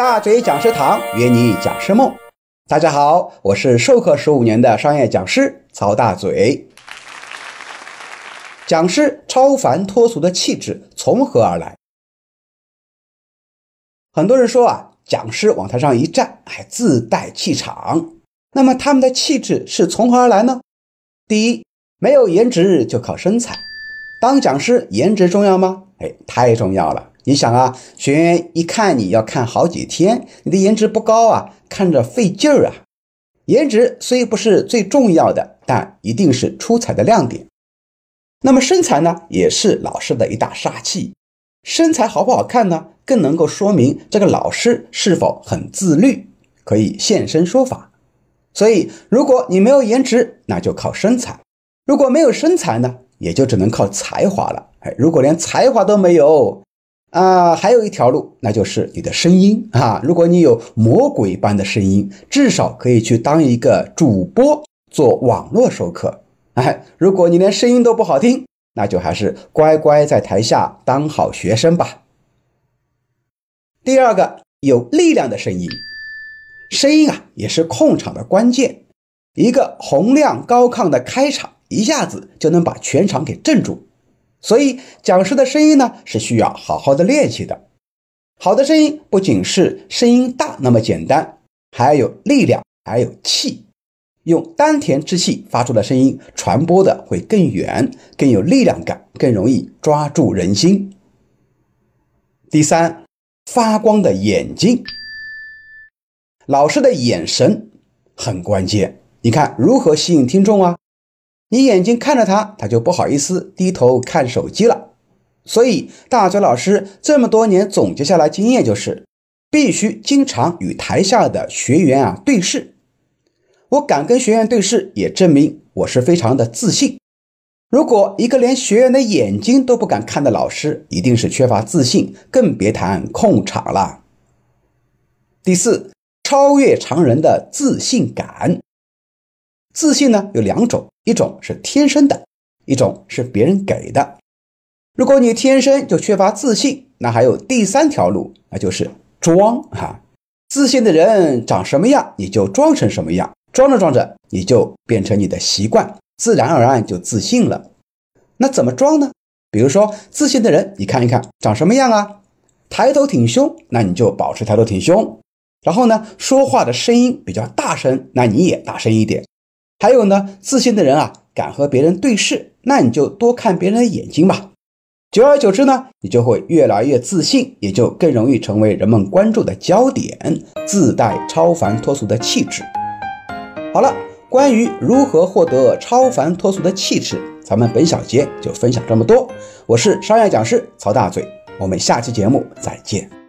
大嘴讲师堂约你讲师梦，大家好，我是授课十五年的商业讲师曹大嘴。讲师超凡脱俗的气质从何而来？很多人说啊，讲师往台上一站，还自带气场。那么他们的气质是从何而来呢？第一，没有颜值就靠身材。当讲师颜值重要吗？哎，太重要了。你想啊，学员一看你要看好几天，你的颜值不高啊，看着费劲儿啊。颜值虽不是最重要的，但一定是出彩的亮点。那么身材呢，也是老师的一大杀器。身材好不好看呢，更能够说明这个老师是否很自律，可以现身说法。所以，如果你没有颜值，那就靠身材；如果没有身材呢，也就只能靠才华了。哎，如果连才华都没有，啊，还有一条路，那就是你的声音啊！如果你有魔鬼般的声音，至少可以去当一个主播，做网络授课。哎，如果你连声音都不好听，那就还是乖乖在台下当好学生吧。第二个，有力量的声音，声音啊也是控场的关键。一个洪亮高亢的开场，一下子就能把全场给镇住。所以，讲师的声音呢是需要好好的练习的。好的声音不仅是声音大那么简单，还有力量，还有气。用丹田之气发出的声音，传播的会更远，更有力量感，更容易抓住人心。第三，发光的眼睛。老师的眼神很关键。你看如何吸引听众啊？你眼睛看着他，他就不好意思低头看手机了。所以大嘴老师这么多年总结下来经验就是，必须经常与台下的学员啊对视。我敢跟学员对视，也证明我是非常的自信。如果一个连学员的眼睛都不敢看的老师，一定是缺乏自信，更别谈控场了。第四，超越常人的自信感。自信呢有两种，一种是天生的，一种是别人给的。如果你天生就缺乏自信，那还有第三条路，那就是装哈。自信的人长什么样，你就装成什么样，装着装着，你就变成你的习惯，自然而然就自信了。那怎么装呢？比如说自信的人，你看一看长什么样啊？抬头挺胸，那你就保持抬头挺胸。然后呢，说话的声音比较大声，那你也大声一点。还有呢，自信的人啊，敢和别人对视，那你就多看别人的眼睛吧。久而久之呢，你就会越来越自信，也就更容易成为人们关注的焦点，自带超凡脱俗的气质。好了，关于如何获得超凡脱俗的气质，咱们本小节就分享这么多。我是商业讲师曹大嘴，我们下期节目再见。